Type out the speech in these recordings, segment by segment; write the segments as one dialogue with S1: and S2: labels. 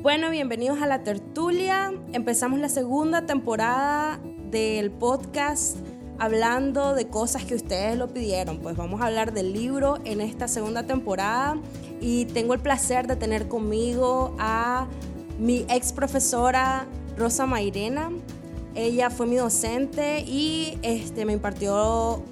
S1: Bueno, bienvenidos a la tertulia. Empezamos la segunda temporada del podcast hablando de cosas que ustedes lo pidieron. Pues vamos a hablar del libro en esta segunda temporada y tengo el placer de tener conmigo a mi ex profesora Rosa Mairena. Ella fue mi docente y este, me impartió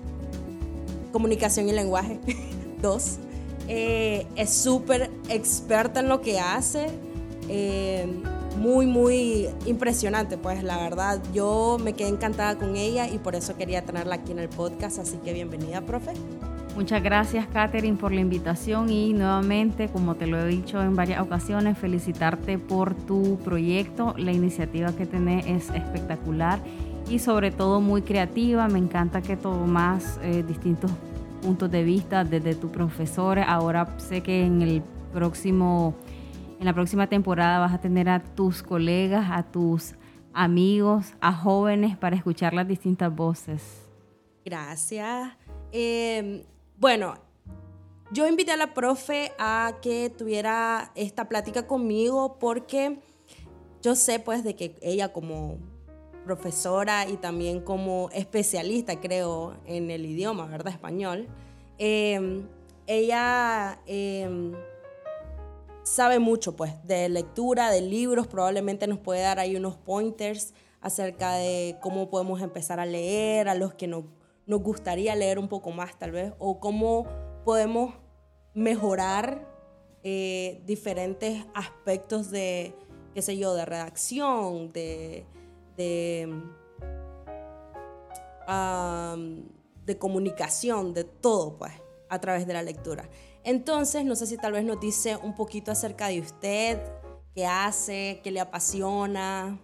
S1: comunicación y lenguaje 2. Eh, es súper experta en lo que hace. Eh, muy, muy impresionante, pues la verdad. Yo me quedé encantada con ella y por eso quería tenerla aquí en el podcast. Así que bienvenida, profe.
S2: Muchas gracias, Katherine, por la invitación y nuevamente, como te lo he dicho en varias ocasiones, felicitarte por tu proyecto. La iniciativa que tenés es espectacular y sobre todo muy creativa. Me encanta que tomas eh, distintos puntos de vista desde tu profesor. Ahora sé que en el próximo en la próxima temporada vas a tener a tus colegas, a tus amigos, a jóvenes para escuchar las distintas voces.
S1: Gracias. Em, bueno, yo invité a la profe a que tuviera esta plática conmigo porque yo sé pues de que ella como profesora y también como especialista creo en el idioma, ¿verdad? Español. Em, ella em, sabe mucho pues de lectura, de libros, probablemente nos puede dar ahí unos pointers acerca de cómo podemos empezar a leer, a los que no, nos gustaría leer un poco más tal vez, o cómo podemos mejorar eh, diferentes aspectos de, qué sé yo, de redacción, de, de, comunicación, de todo pues, a través de la lectura. Entonces, no sé si tal vez nos dice un poquito acerca de usted, qué hace, qué le apasiona.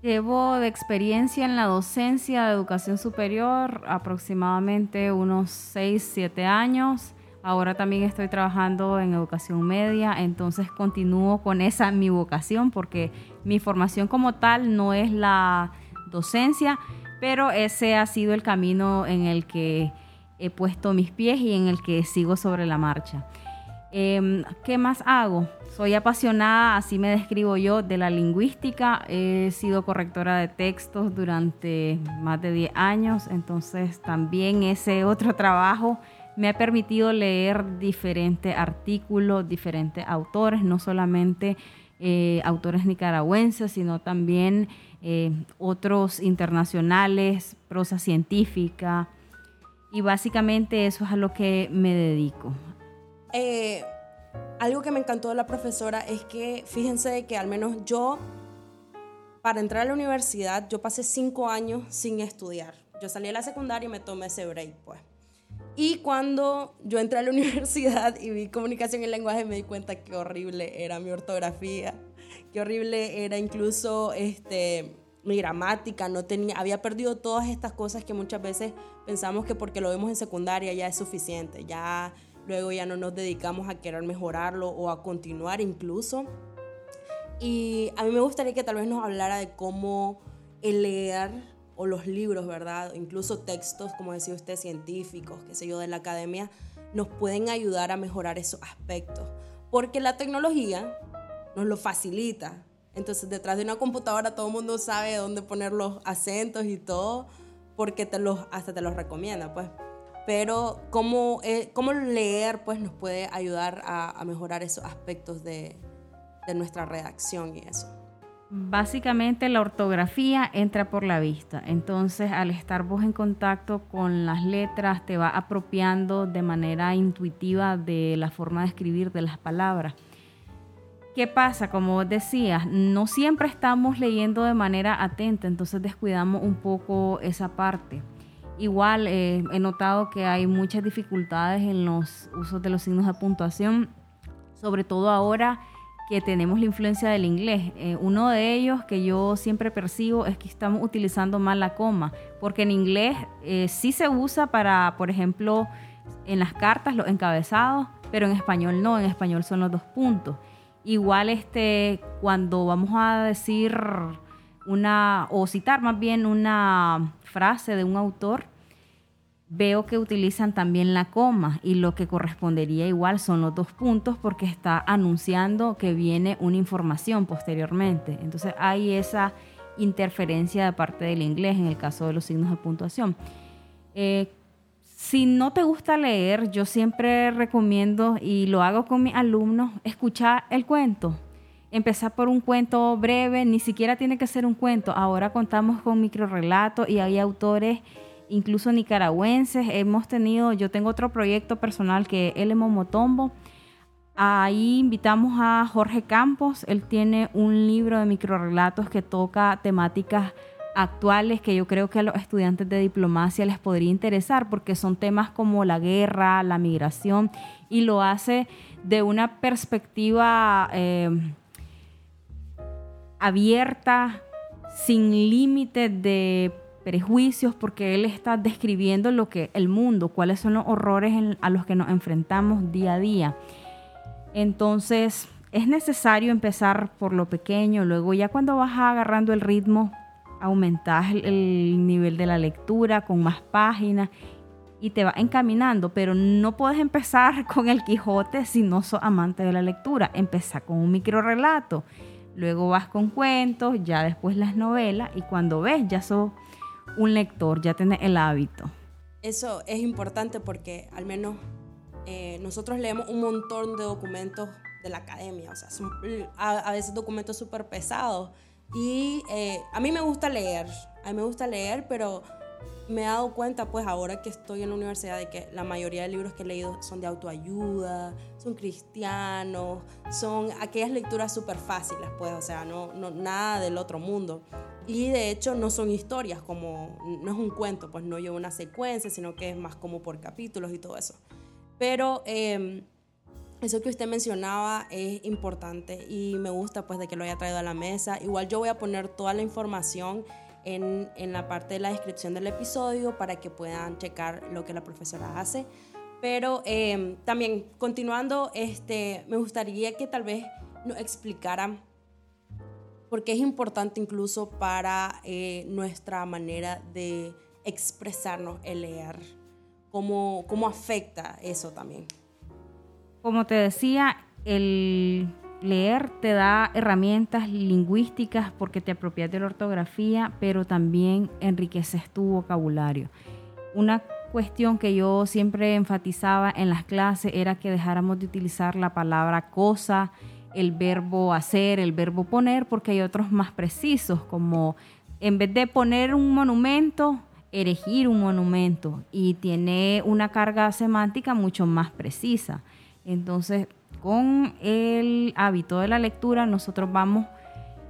S2: Llevo de experiencia en la docencia de educación superior aproximadamente unos 6, 7 años. Ahora también estoy trabajando en educación media, entonces continúo con esa mi vocación porque mi formación como tal no es la docencia, pero ese ha sido el camino en el que he puesto mis pies y en el que sigo sobre la marcha. Em, ¿Qué más hago? Soy apasionada, así me describo yo, de la lingüística. He sido correctora de textos durante más de 10 años, entonces también ese otro trabajo me ha permitido leer diferentes artículos, diferentes autores, no solamente eh, autores nicaragüenses, sino también eh, otros internacionales, prosa científica, y básicamente eso es a lo que me dedico.
S1: Eh, algo que me encantó de la profesora es que, fíjense que al menos yo, para entrar a la universidad, yo pasé cinco años sin estudiar. Yo salí de la secundaria y me tomé ese break, pues. Y cuando yo entré a la universidad y vi comunicación y lenguaje, me di cuenta que horrible era mi ortografía, qué horrible era incluso este, mi gramática, no tenía, había perdido todas estas cosas que muchas veces pensamos que porque lo vemos en secundaria ya es suficiente, ya luego ya no nos dedicamos a querer mejorarlo o a continuar incluso. Y a mí me gustaría que tal vez nos hablara de cómo el leer o los libros, ¿verdad? Incluso textos, como decía usted, científicos, qué sé yo, de la academia, nos pueden ayudar a mejorar esos aspectos. Porque la tecnología nos lo facilita, entonces, detrás de una computadora todo el mundo sabe dónde poner los acentos y todo, porque te los, hasta te los recomienda, pues. Pero cómo, eh, cómo leer, pues, nos puede ayudar a, mejorar esos aspectos de, de nuestra redacción y eso.
S2: Básicamente la ortografía entra por la vista, entonces al estar vos en contacto con las letras te va apropiando de manera intuitiva de la forma de escribir de las palabras. ¿Qué pasa? Como decías, no siempre estamos leyendo de manera atenta, entonces descuidamos un poco esa parte. Igual eh, he notado que hay muchas dificultades en los usos de los signos de puntuación, sobre todo ahora que tenemos la influencia del inglés. Eh, uno de ellos que yo siempre percibo es que estamos utilizando mal la coma, porque en inglés eh, sí se usa para, por ejemplo, en las cartas, los encabezados, pero en español no, en español son los dos puntos. Igual este, cuando vamos a decir una, o citar más bien una frase de un autor, veo que utilizan también la coma y lo que correspondería igual son los dos puntos porque está anunciando que viene una información posteriormente. Entonces hay esa interferencia de parte del inglés en el caso de los signos de puntuación. Eh, si no te gusta leer, yo siempre recomiendo y lo hago con mis alumnos, escuchar el cuento. Empezar por un cuento breve, ni siquiera tiene que ser un cuento. Ahora contamos con microrelatos y hay autores incluso nicaragüenses. Hemos tenido, yo tengo otro proyecto personal que es El Momotombo. Ahí invitamos a Jorge Campos. Él tiene un libro de microrelatos que toca temáticas actuales que yo creo que a los estudiantes de diplomacia les podría interesar porque son temas como la guerra, la migración y lo hace de una perspectiva eh, abierta, sin límites de prejuicios porque él está describiendo lo que el mundo, cuáles son los horrores a los que nos enfrentamos día a día. Entonces, es necesario empezar por lo pequeño, luego ya cuando vas agarrando el ritmo, aumentas el, nivel de la lectura con más páginas y te va encaminando, pero no puedes empezar con el Quijote si no sos amante de la lectura. Empieza con un micro relato, luego vas con cuentos, ya después las novelas y cuando ves ya sos un lector, ya tiene el hábito.
S1: Eso es importante porque al menos eh, nosotros leemos un montón de documentos de la academia, o sea, son a, veces documentos súper pesados. Y eh, a mí me gusta leer, a mí me gusta leer, pero me he dado cuenta, pues ahora que estoy en la universidad, de que la mayoría de libros que he leído son de autoayuda, son cristianos, son aquellas lecturas súper fáciles, pues, o sea, no, no, nada del otro mundo. Y de hecho no son historias, como no es un cuento, pues no lleva una secuencia, sino que es más como por capítulos y todo eso. Pero em, eso que usted mencionaba es importante y me gusta pues de que lo haya traído a la mesa. Igual yo voy a poner toda la información en, en la parte de la descripción del episodio para que puedan checar lo que la profesora hace. Pero em, también continuando, este, me gustaría que tal vez nos explicaran porque es importante incluso para eh, nuestra manera de expresarnos el leer. ¿Cómo, ¿Cómo afecta eso también?
S2: Como te decía, el leer te da herramientas lingüísticas porque te apropias de la ortografía, pero también enriqueces tu vocabulario. Una cuestión que yo siempre enfatizaba en las clases era que dejáramos de utilizar la palabra cosa el verbo hacer, el verbo poner, porque hay otros más precisos, como en vez de poner un monumento, erigir un monumento y tiene una carga semántica mucho más precisa. Entonces, con el hábito de la lectura, nosotros vamos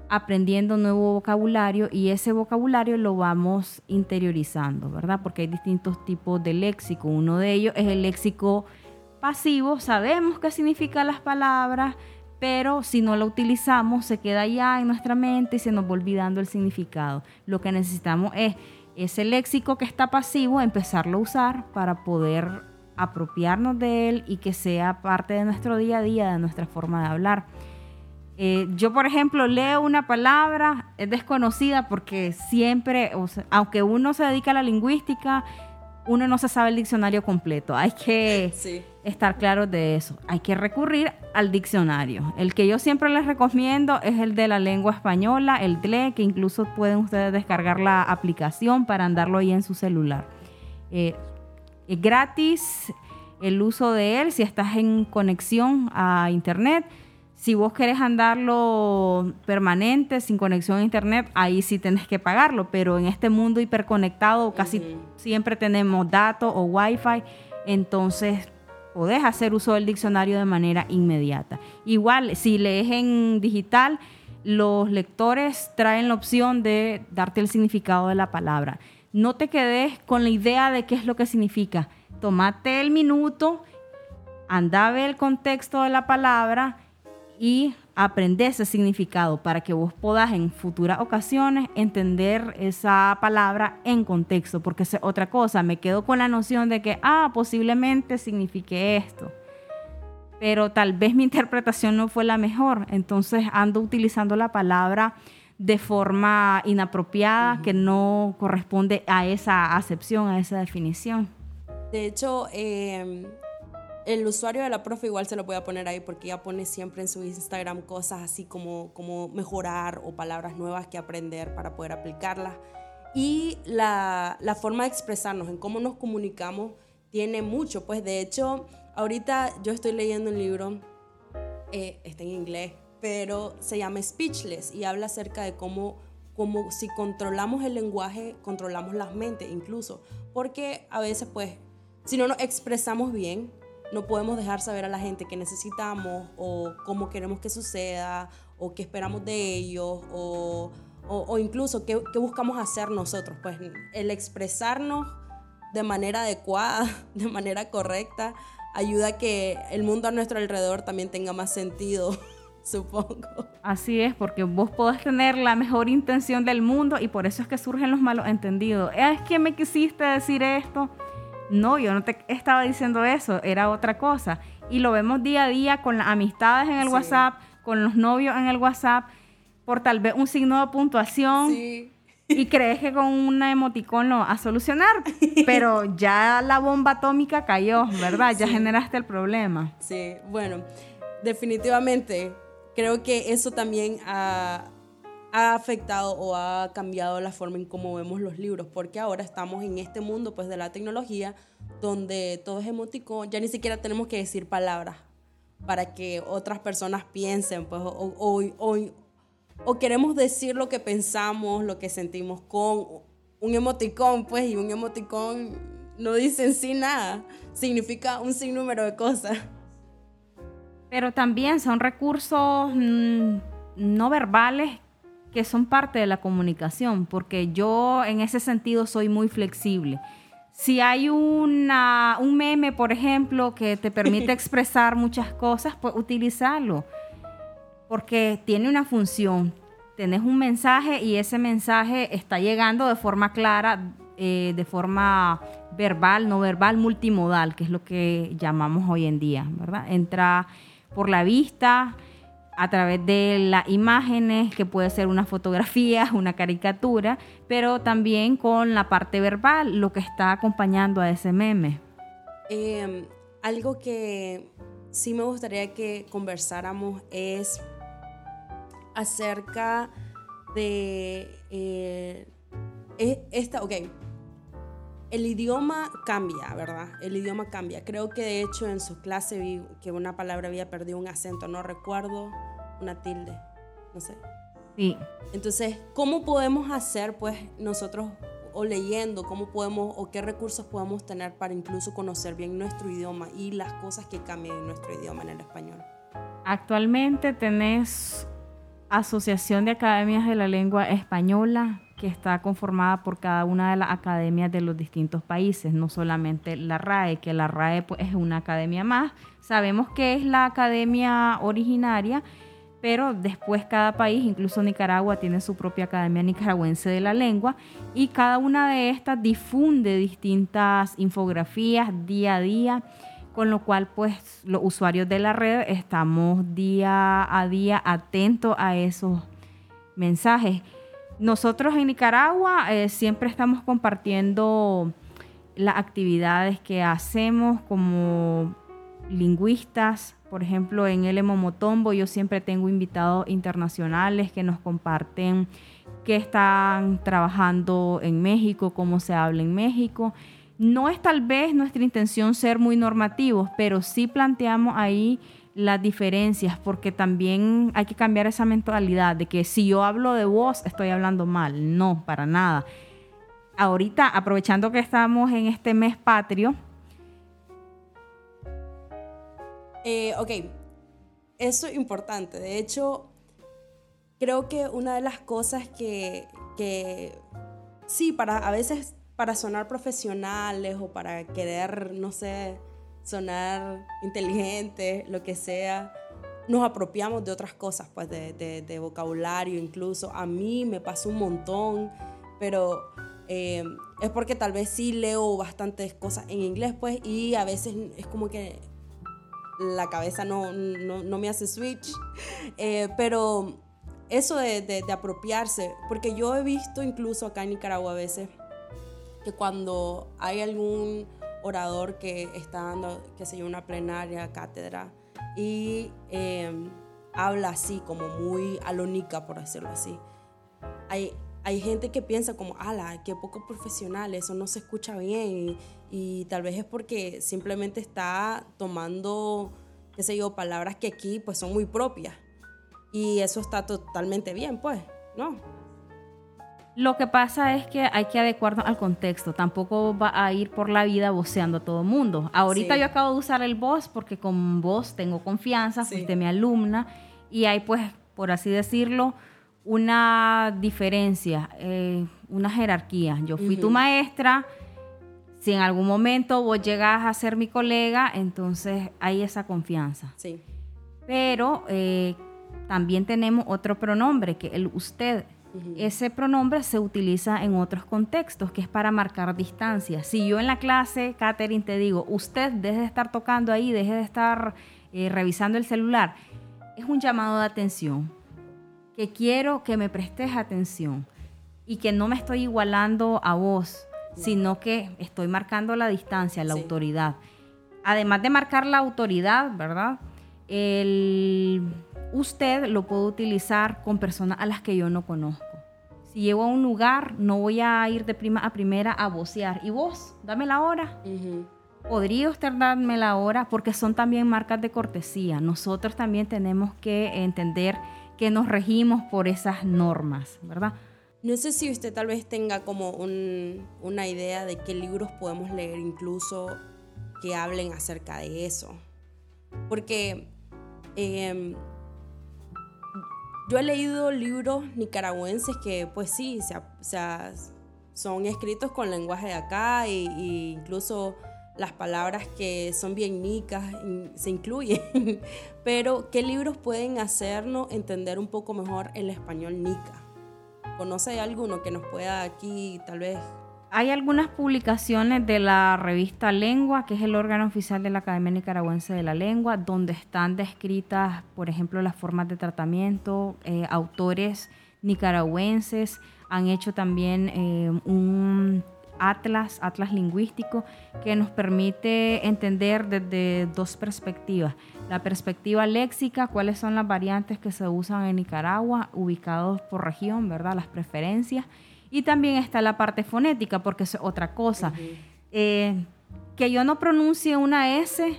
S2: aprendiendo nuevo vocabulario y ese vocabulario lo vamos interiorizando, ¿verdad? Porque hay distintos tipos de léxico. Uno de ellos es el léxico pasivo, sabemos qué significan las palabras, pero si no lo utilizamos se queda ya en nuestra mente y se nos va olvidando el significado. Lo que necesitamos es ese léxico que está pasivo, empezarlo a usar para poder apropiarnos de él y que sea parte de nuestro día a día, de nuestra forma de hablar. Eh, yo, por ejemplo, leo una palabra, es desconocida porque siempre, aunque uno se dedica a la lingüística, uno no se sabe el diccionario completo. Hay que estar claros de eso. Hay que recurrir al diccionario. El que yo siempre les recomiendo es el de la lengua española, el DLE, que incluso pueden ustedes descargar la aplicación para andarlo ahí en su celular. Eh, es gratis el uso de él si estás en conexión a internet. Si vos querés andarlo permanente, sin conexión a internet, ahí sí tenés que pagarlo, pero en este mundo hiperconectado casi siempre tenemos datos o wifi, entonces podés hacer uso del diccionario de manera inmediata. Igual, si lees en digital, los lectores traen la opción de darte el significado de la palabra. No te quedes con la idea de qué es lo que significa. Tomate el minuto, anda a ver el contexto de la palabra y aprender ese significado para que vos puedas en futuras ocasiones entender esa palabra en contexto, porque es otra cosa, me quedo con la noción de que, ah, posiblemente signifique esto, pero tal vez mi interpretación no fue la mejor, entonces ando utilizando la palabra de forma inapropiada que no corresponde a esa acepción, a esa definición.
S1: De hecho, em, el usuario de la profe igual se lo voy a poner ahí porque ella pone siempre en su Instagram cosas así como, como mejorar o palabras nuevas que aprender para poder aplicarlas. Y la, la forma de expresarnos, en cómo nos comunicamos, tiene mucho. Pues de hecho, ahorita yo estoy leyendo un libro, eh, está en inglés, pero se llama Speechless y habla acerca de cómo, cómo si controlamos el lenguaje, controlamos las mentes incluso. Porque a veces, pues, si no nos expresamos bien, no podemos dejar saber a la gente que necesitamos o cómo queremos que suceda o qué esperamos de ellos o, o, incluso qué, qué, buscamos hacer nosotros. Pues el expresarnos de manera adecuada, de manera correcta, ayuda a que el mundo a nuestro alrededor también tenga más sentido. Supongo.
S2: Así es, porque vos podés tener la mejor intención del mundo y por eso es que surgen los malos entendidos. Es que me quisiste decir esto no, yo no te estaba diciendo eso, era otra cosa. Y lo vemos día a día con las amistades en el WhatsApp, con los novios en el WhatsApp, por tal vez un signo de puntuación. Y crees que con una emoticón lo vas a solucionar, pero ya la bomba atómica cayó, ¿verdad? Ya generaste el problema.
S1: Sí, bueno, definitivamente creo que eso también ha ha afectado o ha cambiado la forma en cómo vemos los libros, porque ahora estamos en este mundo pues de la tecnología donde todo es emoticón, ya ni siquiera tenemos que decir palabras para que otras personas piensen, pues, o, o, o, queremos decir lo que pensamos, lo que sentimos con un emoticón, pues, y un emoticón no dice en sí nada, significa un sinnúmero de cosas.
S2: Pero también son recursos mm, no verbales que son parte de la comunicación, porque yo en ese sentido soy muy flexible. Si hay una, un meme, por ejemplo, que te permite expresar muchas cosas, pues utilizarlo, porque tiene una función. Tenés un mensaje y ese mensaje está llegando de forma clara, eh, de forma verbal, no verbal, multimodal, que es lo que llamamos hoy en día, ¿verdad? Entra por la vista, a través de las imágenes, que puede ser una fotografía, una caricatura, pero también con la parte verbal, lo que está acompañando a ese meme.
S1: Em, algo que sí me gustaría que conversáramos es acerca de eh, e, esta, ok, el idioma cambia, ¿verdad? El idioma cambia. Creo que de hecho en su clase vi que una palabra había perdido un acento, no recuerdo una tilde, no sé.
S2: Sí.
S1: Entonces, ¿cómo podemos hacer, pues, nosotros, o leyendo, cómo podemos, o qué recursos podemos tener para incluso conocer bien nuestro idioma y las cosas que cambian en nuestro idioma, en el español?
S2: Actualmente tenés Asociación de Academias de la Lengua Española, que está conformada por cada una de las academias de los distintos países, no solamente la RAE, que la RAE pues, es una academia más. Sabemos que es la academia originaria pero después cada país, incluso Nicaragua, tiene su propia Academia Nicaragüense de la Lengua y cada una de estas difunde distintas infografías día a día, con lo cual pues los usuarios de la red estamos día a día atentos a esos mensajes. Nosotros en Nicaragua eh, siempre estamos compartiendo las actividades que hacemos como lingüistas, por ejemplo, en el Momotombo yo siempre tengo invitados internacionales que nos comparten qué están trabajando en México, cómo se habla en México. No es tal vez nuestra intención ser muy normativos, pero sí planteamos ahí las diferencias, porque también hay que cambiar esa mentalidad de que si yo hablo de vos, estoy hablando mal. No, para nada. Ahorita, aprovechando que estamos en este mes patrio,
S1: Eh, ok, eso es importante. De hecho, creo que una de las cosas que, que sí, para a veces para sonar profesionales o para querer, no sé, sonar inteligentes, lo que sea, nos apropiamos de otras cosas, pues de, de, vocabulario incluso. A mí me pasa un montón, pero eh, es porque tal vez sí leo bastantes cosas en inglés, pues, y a veces es como que la cabeza no, no, me hace switch. Eh, pero eso de, de, apropiarse, porque yo he visto incluso acá en Nicaragua a veces que cuando hay algún orador que está dando, qué sé yo, una plenaria, cátedra, y em, habla así, como muy alónica, por decirlo así. Hay, hay gente que piensa como, ala, qué poco profesional, eso no se escucha bien, y, tal vez es porque simplemente está tomando, qué sé yo, palabras que aquí pues son muy propias. Y eso está totalmente bien, pues, ¿no?
S2: Lo que pasa es que hay que adecuarnos al contexto. Tampoco va a ir por la vida voceando a todo mundo. Ahorita yo acabo de usar el voz porque con vos tengo confianza, fuiste mi alumna y hay pues, por así decirlo, una diferencia, eh, una jerarquía. Yo fui tu maestra, si en algún momento vos llegas a ser mi colega, entonces hay esa confianza.
S1: Sí.
S2: Pero eh, también tenemos otro pronombre, que el usted. Ese pronombre se utiliza en otros contextos, que es para marcar distancia. Si yo en la clase, Catherine, te digo, usted deje de estar tocando ahí, deje de estar eh, revisando el celular, es un llamado de atención, que quiero que me prestes atención y que no me estoy igualando a vos, sino que estoy marcando la distancia, la autoridad. Además de marcar la autoridad, ¿verdad? El usted lo puedo utilizar con personas a las que yo no conozco. Si llego a un lugar, no voy a ir de prima a primera a vocear. ¿Y vos? Dame la hora. ¿Podría usted darme la hora? Porque son también marcas de cortesía. Nosotros también tenemos que entender que nos regimos por esas normas, ¿verdad?
S1: No sé si usted tal vez tenga como una idea de qué libros podemos leer incluso que hablen acerca de eso. Porque em, yo he leído libros nicaragüenses que pues sí, son escritos con lenguaje de acá e, incluso las palabras que son bien nicas se incluyen. Pero, ¿qué libros pueden hacernos entender un poco mejor el español nica? ¿Conoce alguno que nos pueda aquí tal vez
S2: hay algunas publicaciones de la revista Lengua, que es el órgano oficial de la Academia Nicaragüense de la Lengua, donde están descritas, por ejemplo, las formas de tratamiento. Eh, autores nicaragüenses han hecho también eh, un atlas, atlas lingüístico, que nos permite entender desde dos perspectivas. La perspectiva léxica, cuáles son las variantes que se usan en Nicaragua, ubicados por región, ¿verdad? Las preferencias y también está la parte fonética, porque es otra cosa. Eh, que yo no pronuncie una S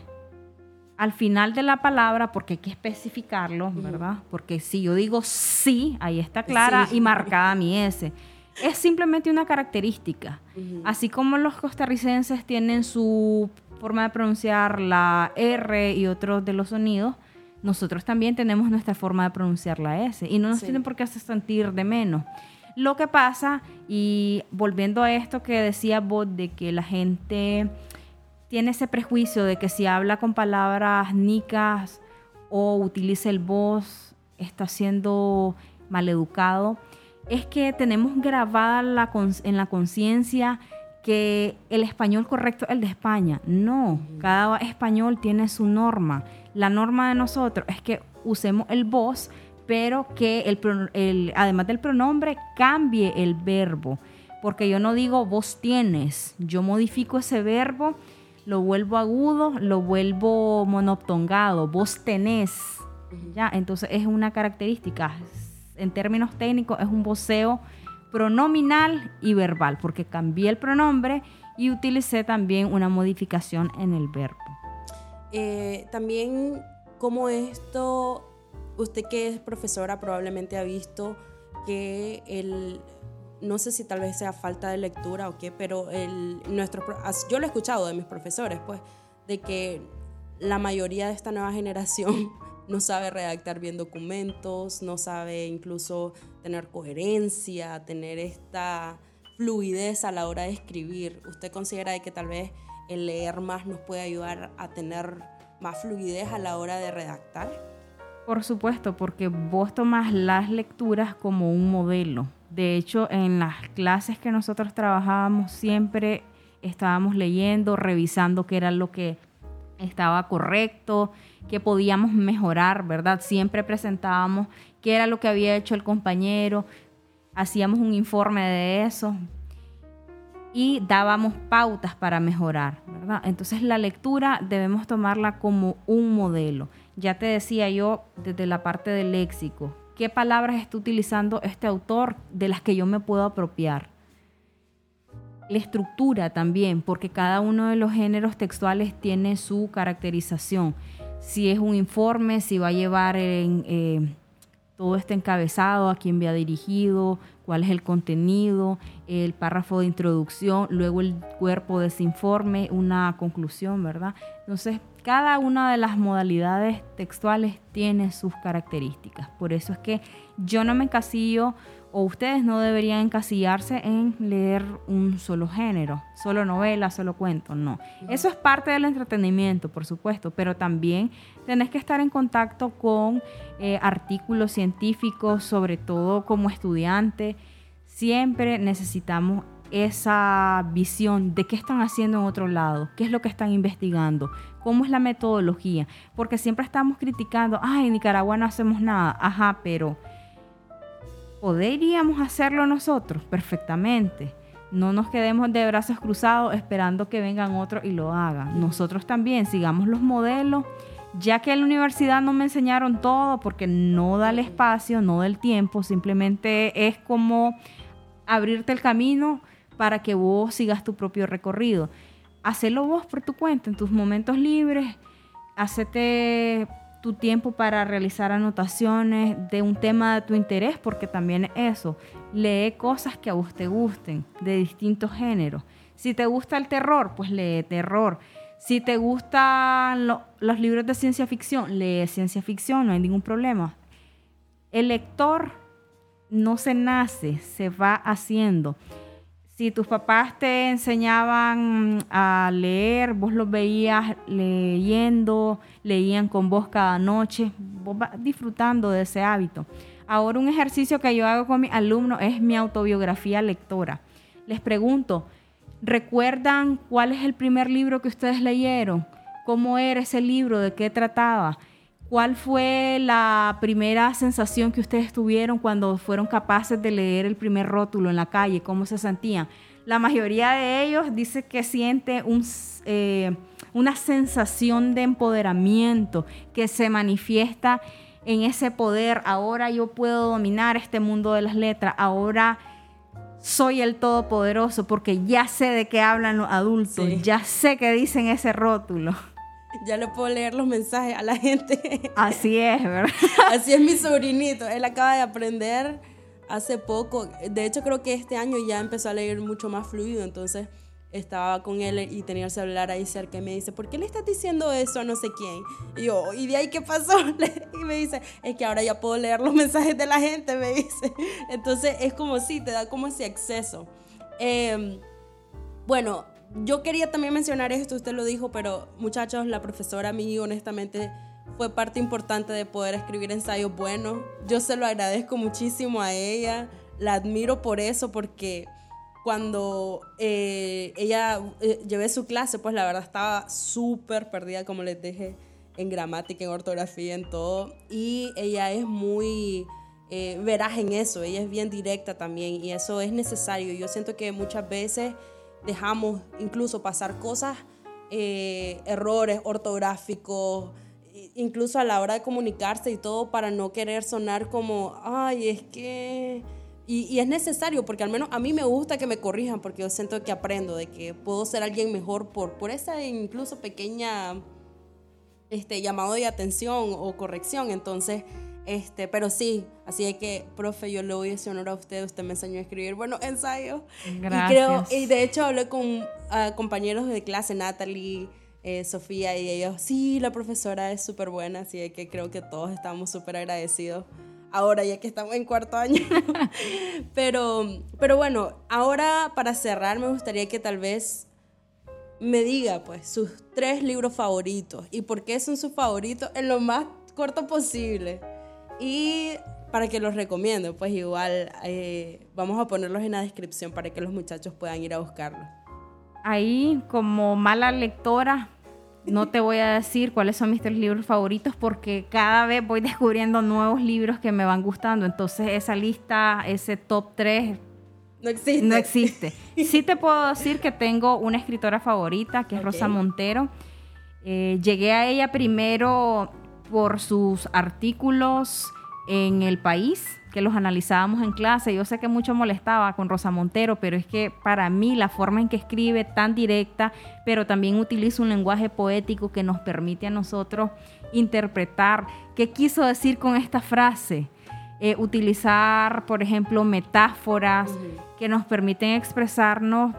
S2: al final de la palabra, porque hay que especificarlo, ¿verdad? Porque si yo digo sí, ahí está clara y marcada mi S. Es simplemente una característica. Así como los costarricenses tienen su forma de pronunciar la R y otros de los sonidos, nosotros también tenemos nuestra forma de pronunciar la S. Y no nos tienen por qué hacer sentir de menos. Lo que pasa, y volviendo a esto que decía vos, de que la gente tiene ese prejuicio de que si habla con palabras nicas o utiliza el voz, está siendo maleducado, es que tenemos grabada en la conciencia que el español correcto es el de España. No, cada español tiene su norma. La norma de nosotros es que usemos el voz pero que el, además del pronombre cambie el verbo, porque yo no digo vos tienes, yo modifico ese verbo, lo vuelvo agudo, lo vuelvo monoptongado, vos tenés, ¿ya? Entonces es una característica, en términos técnicos es un voceo pronominal y verbal, porque cambié el pronombre y utilicé también una modificación en el verbo.
S1: Eh, también como esto usted que es profesora probablemente ha visto que el, no sé si tal vez sea falta de lectura o qué, pero el, yo lo he escuchado de mis profesores, pues, de que la mayoría de esta nueva generación no sabe redactar bien documentos, no sabe incluso tener coherencia, tener esta fluidez a la hora de escribir. ¿Usted considera que tal vez el leer más nos puede ayudar a tener más fluidez a la hora de redactar?
S2: Por supuesto, porque vos tomás las lecturas como un modelo. De hecho, en las clases que nosotros trabajábamos siempre estábamos leyendo, revisando qué era lo que estaba correcto, qué podíamos mejorar, ¿verdad? Siempre presentábamos qué era lo que había hecho el compañero, hacíamos un informe de eso. y dábamos pautas para mejorar, ¿verdad? Entonces la lectura debemos tomarla como un modelo. Ya te decía yo desde la parte del léxico, qué palabras está utilizando este autor de las que yo me puedo apropiar. La estructura también, porque cada uno de los géneros textuales tiene su caracterización. Si es un informe, si va a llevar en, eh, todo este encabezado, a quién va dirigido, cuál es el contenido, el párrafo de introducción, luego el cuerpo de ese informe, una conclusión, ¿verdad? Entonces, cada una de las modalidades textuales tiene sus características. Por eso es que yo no me encasillo o ustedes no deberían encasillarse en leer un solo género, solo novela, solo cuento, no. Eso es parte del entretenimiento, por supuesto, pero también tenés que estar en contacto con eh, artículos científicos, sobre todo como estudiante. Siempre necesitamos esa visión de qué están haciendo en otro lado, qué es lo que están investigando, cómo es la metodología, porque siempre estamos criticando, ay, en Nicaragua no hacemos nada, ajá, pero podríamos hacerlo nosotros perfectamente. No nos quedemos de brazos cruzados esperando que vengan otros y lo hagan. Nosotros también sigamos los modelos, ya que en la universidad no me enseñaron todo porque no da el espacio, no da el tiempo, simplemente es como abrirte el camino para que vos sigas tu propio recorrido. Hacelo vos por tu cuenta, en tus momentos libres, hacete tu tiempo para realizar anotaciones de un tema de tu interés, porque también eso, lee cosas que a vos te gusten, de distintos géneros. Si te gusta el terror, pues lee terror. Si te gustan los libros de ciencia ficción, lee ciencia ficción, no hay ningún problema. El lector no se nace, se va haciendo si tus papás te enseñaban a leer, vos los veías leyendo, leían con vos cada noche, vos vas disfrutando de ese hábito. Ahora un ejercicio que yo hago con mis alumnos es mi autobiografía lectora. Les pregunto, ¿recuerdan cuál es el primer libro que ustedes leyeron? ¿Cómo era ese libro? ¿De qué trataba? ¿Cuál fue la primera sensación que ustedes tuvieron cuando fueron capaces de leer el primer rótulo en la calle? ¿Cómo se sentían? La mayoría de ellos dice que siente eh, una sensación de empoderamiento que se manifiesta en ese poder. Ahora yo puedo dominar este mundo de las letras. Ahora soy el todopoderoso porque ya sé de qué hablan los adultos. Ya sé que dicen ese rótulo
S1: ya le puedo leer los mensajes a la gente.
S2: Así es, ¿verdad?
S1: Así es mi sobrinito. Él acaba de aprender hace poco. De hecho, creo que este año ya empezó a leer mucho más fluido. Entonces, estaba con él y tenía el celular ahí cerca y me dice, ¿por qué le estás diciendo eso a no sé quién? Y yo, ¿y de ahí qué pasó? Y me dice, es que ahora ya puedo leer los mensajes de la gente, me dice. Entonces, es como si te da como ese acceso. Em, bueno, yo quería también mencionar esto, usted lo dijo, pero muchachos, la profesora a mí honestamente fue parte importante de poder escribir ensayos buenos. Yo se lo agradezco muchísimo a ella, la admiro por eso, porque cuando eh, ella eh, llevé su clase, pues la verdad estaba súper perdida, como les dije, en gramática, en ortografía, en todo. Y ella es muy eh, veraz en eso, ella es bien directa también, y eso es necesario. Yo siento que muchas veces dejamos incluso pasar cosas, eh, errores ortográficos, incluso a la hora de comunicarse y todo para no querer sonar como, ay, es que... Y, es necesario, porque al menos a mí me gusta que me corrijan, porque yo siento que aprendo, de que puedo ser alguien mejor por, por esa incluso pequeña este, llamado de atención o corrección. Entonces, este, pero sí, así es que, profe, yo le doy ese honor a usted. Usted me enseñó a escribir buenos ensayos. Gracias. Y, creo, y de hecho hablé con compañeros de clase, Natalie, eh, Sofía, y ellos, sí, la profesora es súper buena. Así que creo que todos estamos súper agradecidos ahora, ya que estamos en cuarto año. pero, pero bueno, ahora para cerrar, me gustaría que tal vez me diga, pues, sus tres libros favoritos y por qué son sus favoritos en lo más corto posible. Y para que los recomiendo, pues igual eh, vamos a ponerlos en la descripción para que los muchachos puedan ir a buscarlos.
S2: Ahí, como mala lectora, no te voy a decir cuáles son mis tres libros favoritos porque cada vez voy descubriendo nuevos libros que me van gustando. Entonces esa lista, ese top 3,
S1: No existe.
S2: No existe. Sí te puedo decir que tengo una escritora favorita, que es Rosa Montero. Eh, llegué a ella primero por sus artículos en El País, que los analizábamos en clase. Yo sé que mucho molestaba con Rosa Montero, pero es que para mí la forma en que escribe tan directa, pero también utiliza un lenguaje poético que nos permite a nosotros interpretar qué quiso decir con esta frase. Eh, utilizar, por ejemplo, metáforas que nos permiten expresarnos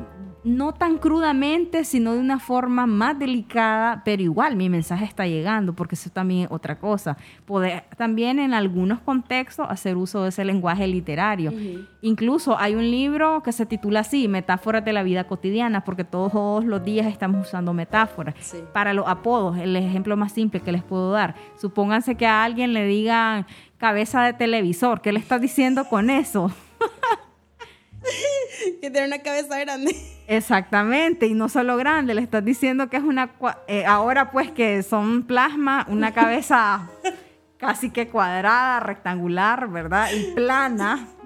S2: no tan crudamente, sino de una forma más delicada, pero igual mi mensaje está llegando, porque eso también es otra cosa. Poder también en algunos contextos hacer uso de ese lenguaje literario. Incluso hay un libro que se titula así, Metáforas de la vida cotidiana, porque todos los días estamos usando metáforas. Para los apodos, el ejemplo más simple que les puedo dar, supónganse que a alguien le digan cabeza de televisor, ¿qué le estás diciendo con eso?
S1: que tiene una cabeza grande.
S2: Exactamente, y no solo grande, le estás diciendo que es una, eh, ahora pues que son plasma, una cabeza casi que cuadrada, rectangular, ¿verdad? Y plana.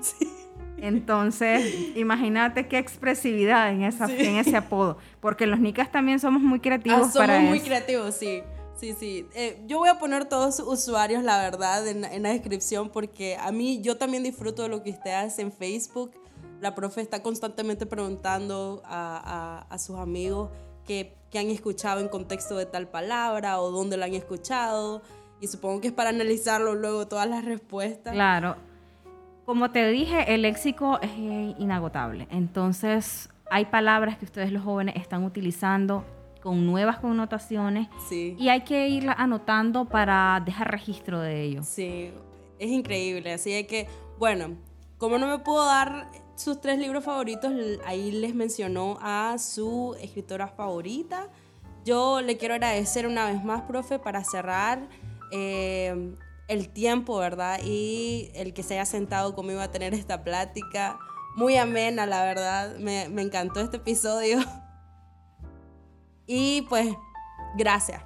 S2: Entonces, imagínate qué expresividad en, esa, en ese apodo, porque los nicas también somos muy creativos.
S1: Ah, somos muy creativos, sí. Sí, sí. Eh, yo voy a poner todos sus usuarios, la verdad, en, en, la descripción, porque a mí yo también disfruto de lo que usted hace en Facebook la profe está constantemente preguntando a, sus amigos qué, han escuchado en contexto de tal palabra o dónde la han escuchado. Y supongo que es para analizarlo luego todas las respuestas.
S2: Claro. Como te dije, el léxico es inagotable. Entonces, hay palabras que ustedes los jóvenes están utilizando con nuevas connotaciones sí. y hay que irlas anotando para dejar registro de ello.
S1: Sí, es increíble. Así que, bueno, como no me puedo dar sus tres libros favoritos, ahí les mencionó a su escritora favorita. Yo le quiero agradecer una vez más, profe, para cerrar eh, el tiempo, ¿verdad? Y el que se haya sentado conmigo a tener esta plática. Muy amena, la verdad. Me, me encantó este episodio. Y pues, gracias.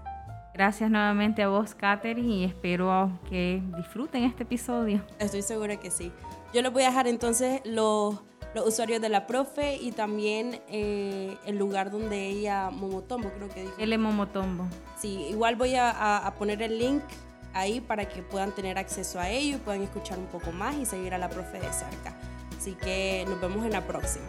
S2: Gracias nuevamente a vos, Katherine, y espero que disfruten este episodio.
S1: Estoy segura que sí. Yo les voy a dejar entonces los, los usuarios de la profe y también eh, el lugar donde ella, Momotombo, creo que dijo.
S2: Es Momotombo.
S1: Sí, igual voy a, a, poner el link ahí para que puedan tener acceso a ello y puedan escuchar un poco más y seguir a la profe de cerca. Así que nos vemos en la próxima.